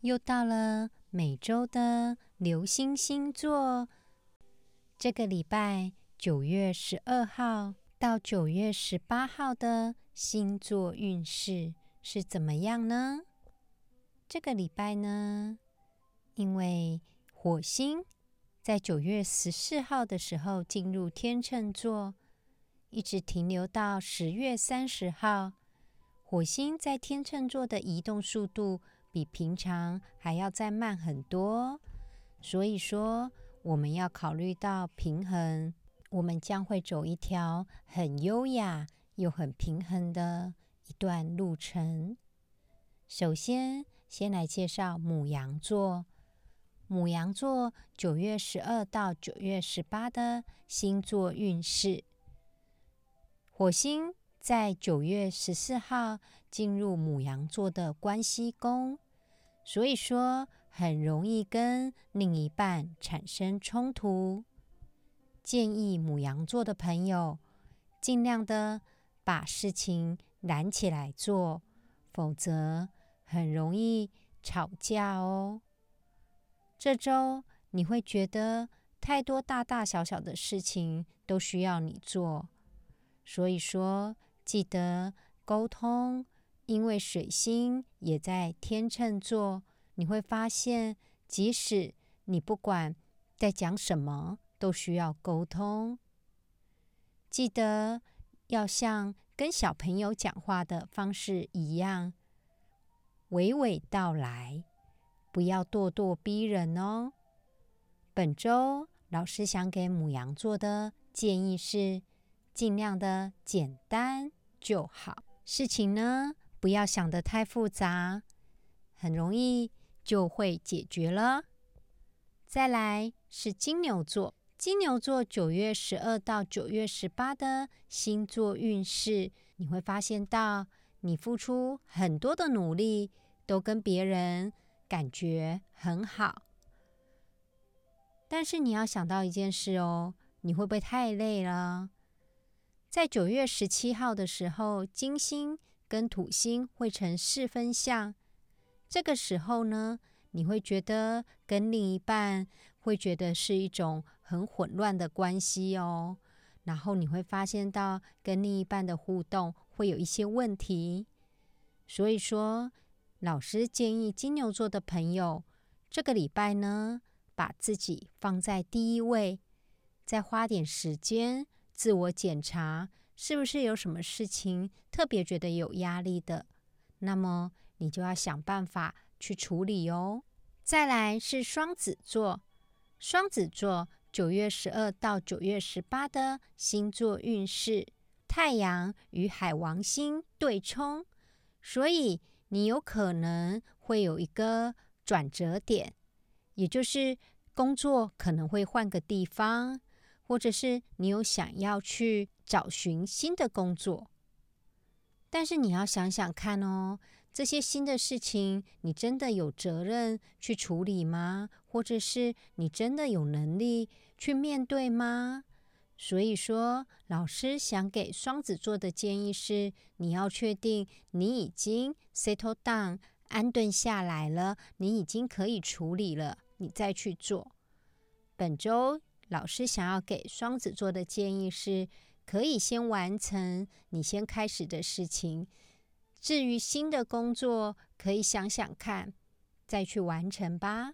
又到了每周的流星星座。这个礼拜九月十二号到九月十八号的星座运势是怎么样呢？这个礼拜呢，因为火星在九月十四号的时候进入天秤座，一直停留到十月三十号。火星在天秤座的移动速度比平常还要再慢很多，所以说我们要考虑到平衡，我们将会走一条很优雅又很平衡的一段路程。首先，先来介绍母羊座。母羊座九月十二到九月十八的星座运势，火星。在九月十四号进入母羊座的关系宫，所以说很容易跟另一半产生冲突。建议母羊座的朋友尽量的把事情揽起来做，否则很容易吵架哦。这周你会觉得太多大大小小的事情都需要你做，所以说。记得沟通，因为水星也在天秤座，你会发现，即使你不管在讲什么，都需要沟通。记得要像跟小朋友讲话的方式一样，娓娓道来，不要咄咄逼人哦。本周老师想给母羊座的建议是，尽量的简单。就好，事情呢不要想得太复杂，很容易就会解决了。再来是金牛座，金牛座九月十二到九月十八的星座运势，你会发现到你付出很多的努力，都跟别人感觉很好，但是你要想到一件事哦，你会不会太累了？在九月十七号的时候，金星跟土星会成四分相。这个时候呢，你会觉得跟另一半会觉得是一种很混乱的关系哦。然后你会发现到跟另一半的互动会有一些问题。所以说，老师建议金牛座的朋友，这个礼拜呢，把自己放在第一位，再花点时间。自我检查是不是有什么事情特别觉得有压力的？那么你就要想办法去处理哦。再来是双子座，双子座九月十二到九月十八的星座运势，太阳与海王星对冲，所以你有可能会有一个转折点，也就是工作可能会换个地方。或者是你有想要去找寻新的工作，但是你要想想看哦，这些新的事情你真的有责任去处理吗？或者是你真的有能力去面对吗？所以说，老师想给双子座的建议是：你要确定你已经 settle down 安顿下来了，你已经可以处理了，你再去做。本周。老师想要给双子座的建议是：可以先完成你先开始的事情，至于新的工作，可以想想看，再去完成吧。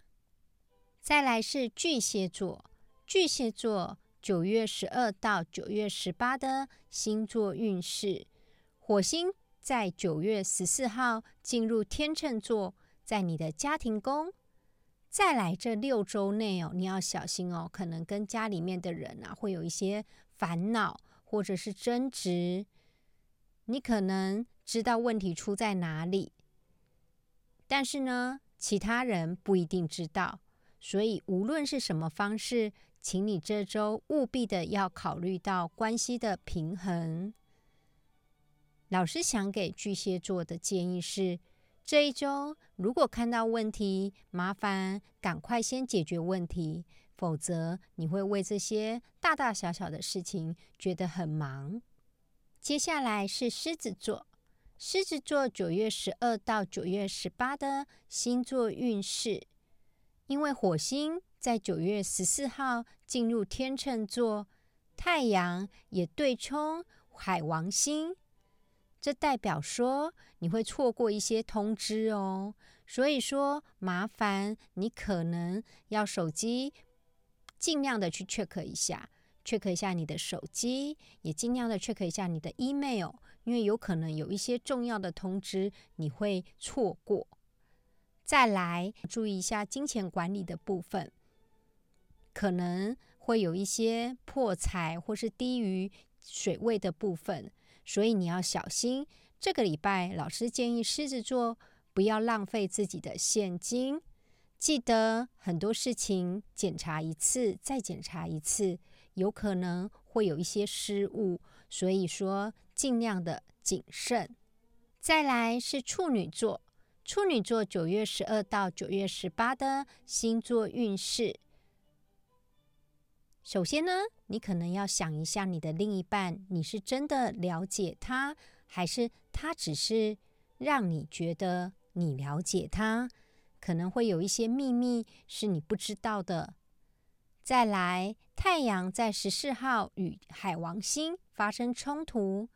再来是巨蟹座，巨蟹座九月十二到九月十八的星座运势，火星在九月十四号进入天秤座，在你的家庭宫。再来这六周内哦，你要小心哦，可能跟家里面的人啊会有一些烦恼或者是争执。你可能知道问题出在哪里，但是呢，其他人不一定知道。所以无论是什么方式，请你这周务必的要考虑到关系的平衡。老师想给巨蟹座的建议是。这一周，如果看到问题，麻烦赶快先解决问题，否则你会为这些大大小小的事情觉得很忙。接下来是狮子座，狮子座九月十二到九月十八的星座运势，因为火星在九月十四号进入天秤座，太阳也对冲海王星，这代表说你会错过一些通知哦。所以说，麻烦你可能要手机尽量的去 check 一下，check 一下你的手机，也尽量的 check 一下你的 email。因为有可能有一些重要的通知你会错过，再来注意一下金钱管理的部分，可能会有一些破财或是低于水位的部分，所以你要小心。这个礼拜，老师建议狮子座不要浪费自己的现金，记得很多事情检查一次再检查一次，有可能会有一些失误，所以说。尽量的谨慎。再来是处女座，处女座九月十二到九月十八的星座运势。首先呢，你可能要想一下你的另一半，你是真的了解他，还是他只是让你觉得你了解他？可能会有一些秘密是你不知道的。再来，太阳在十四号与海王星发生冲突。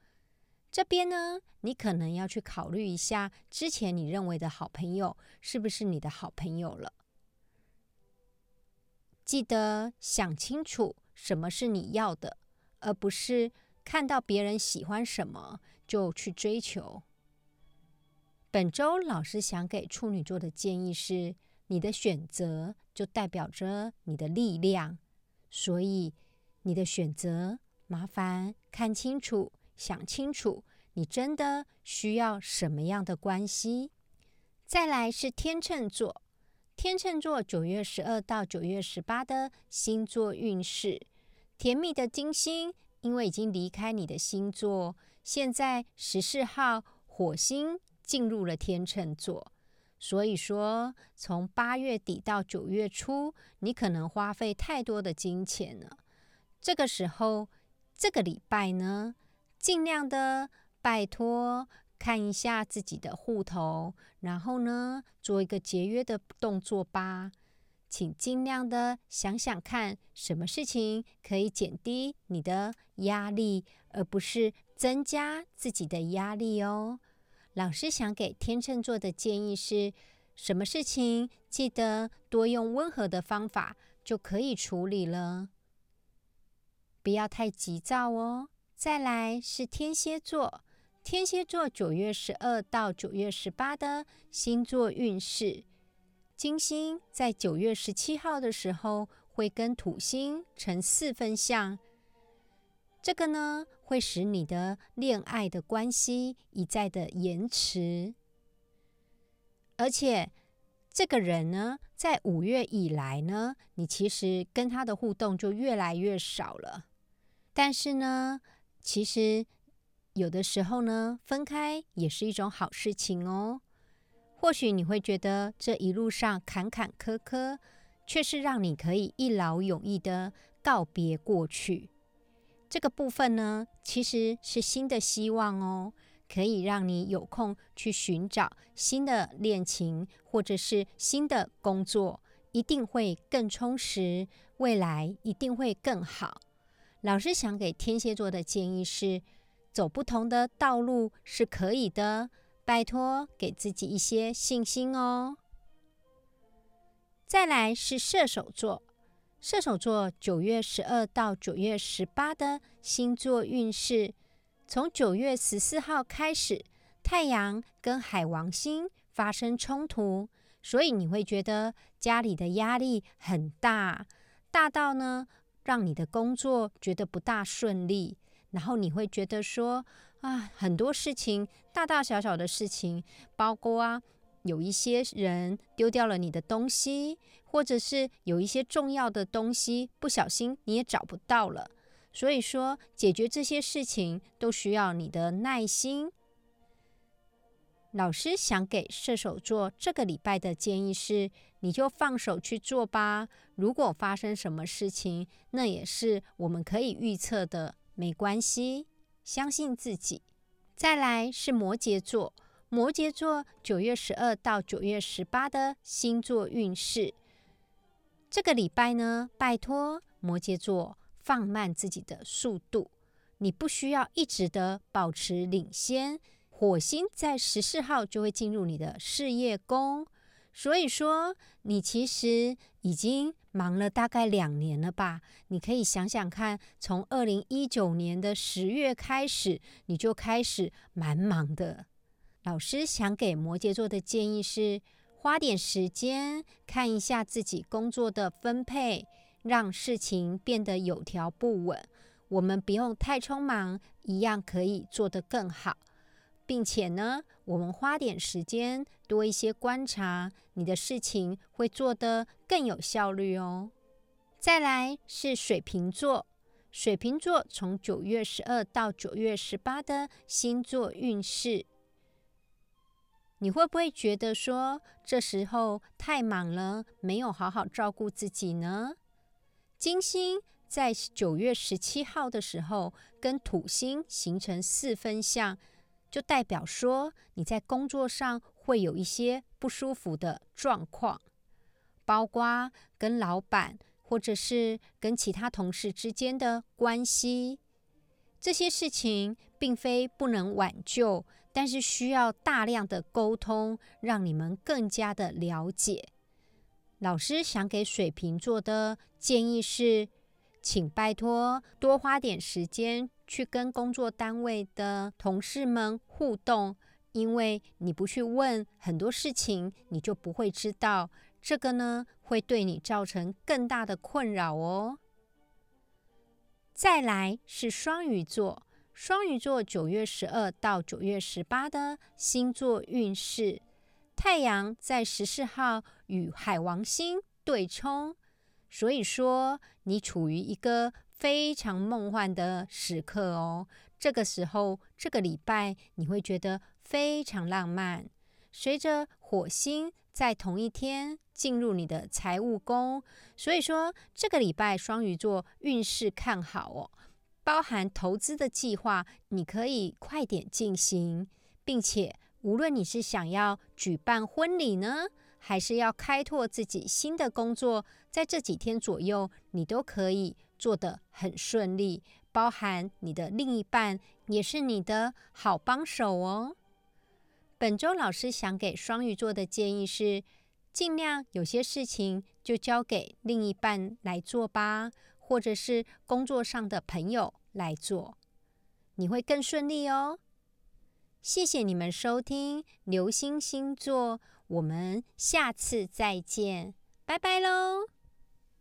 这边呢，你可能要去考虑一下，之前你认为的好朋友是不是你的好朋友了？记得想清楚什么是你要的，而不是看到别人喜欢什么就去追求。本周老师想给处女座的建议是：你的选择就代表着你的力量，所以你的选择麻烦看清楚。想清楚，你真的需要什么样的关系？再来是天秤座，天秤座九月十二到九月十八的星座运势，甜蜜的金星因为已经离开你的星座，现在十四号火星进入了天秤座，所以说从八月底到九月初，你可能花费太多的金钱了。这个时候，这个礼拜呢？尽量的拜托看一下自己的户头，然后呢做一个节约的动作吧。请尽量的想想看，什么事情可以减低你的压力，而不是增加自己的压力哦。老师想给天秤座的建议是：什么事情记得多用温和的方法就可以处理了，不要太急躁哦。再来是天蝎座，天蝎座九月十二到九月十八的星座运势。金星在九月十七号的时候会跟土星成四分相，这个呢会使你的恋爱的关系一再的延迟，而且这个人呢在五月以来呢，你其实跟他的互动就越来越少了，但是呢。其实，有的时候呢，分开也是一种好事情哦。或许你会觉得这一路上坎坎坷坷，却是让你可以一劳永逸的告别过去。这个部分呢，其实是新的希望哦，可以让你有空去寻找新的恋情，或者是新的工作，一定会更充实，未来一定会更好。老师想给天蝎座的建议是：走不同的道路是可以的，拜托给自己一些信心哦。再来是射手座，射手座九月十二到九月十八的星座运势，从九月十四号开始，太阳跟海王星发生冲突，所以你会觉得家里的压力很大，大到呢。让你的工作觉得不大顺利，然后你会觉得说啊，很多事情大大小小的事情，包括啊，有一些人丢掉了你的东西，或者是有一些重要的东西不小心你也找不到了。所以说，解决这些事情都需要你的耐心。老师想给射手座这个礼拜的建议是。你就放手去做吧。如果发生什么事情，那也是我们可以预测的，没关系，相信自己。再来是摩羯座，摩羯座九月十二到九月十八的星座运势。这个礼拜呢，拜托摩羯座放慢自己的速度，你不需要一直的保持领先。火星在十四号就会进入你的事业宫，所以说你其实已经忙了大概两年了吧？你可以想想看，从二零一九年的十月开始，你就开始蛮忙的。老师想给摩羯座的建议是，花点时间看一下自己工作的分配，让事情变得有条不紊。我们不用太匆忙，一样可以做得更好。并且呢，我们花点时间多一些观察，你的事情会做得更有效率哦。再来是水瓶座，水瓶座从九月十二到九月十八的星座运势，你会不会觉得说这时候太忙了，没有好好照顾自己呢？金星在九月十七号的时候跟土星形成四分相。就代表说你在工作上会有一些不舒服的状况，包括跟老板或者是跟其他同事之间的关系，这些事情并非不能挽救，但是需要大量的沟通，让你们更加的了解。老师想给水瓶座的建议是，请拜托多花点时间。去跟工作单位的同事们互动，因为你不去问很多事情，你就不会知道这个呢，会对你造成更大的困扰哦。再来是双鱼座，双鱼座九月十二到九月十八的星座运势，太阳在十四号与海王星对冲，所以说你处于一个。非常梦幻的时刻哦，这个时候，这个礼拜你会觉得非常浪漫。随着火星在同一天进入你的财务宫，所以说这个礼拜双鱼座运势看好哦，包含投资的计划，你可以快点进行，并且无论你是想要举办婚礼呢，还是要开拓自己新的工作，在这几天左右，你都可以。做得很顺利，包含你的另一半也是你的好帮手哦。本周老师想给双鱼座的建议是，尽量有些事情就交给另一半来做吧，或者是工作上的朋友来做，你会更顺利哦。谢谢你们收听流星星座，我们下次再见，拜拜喽。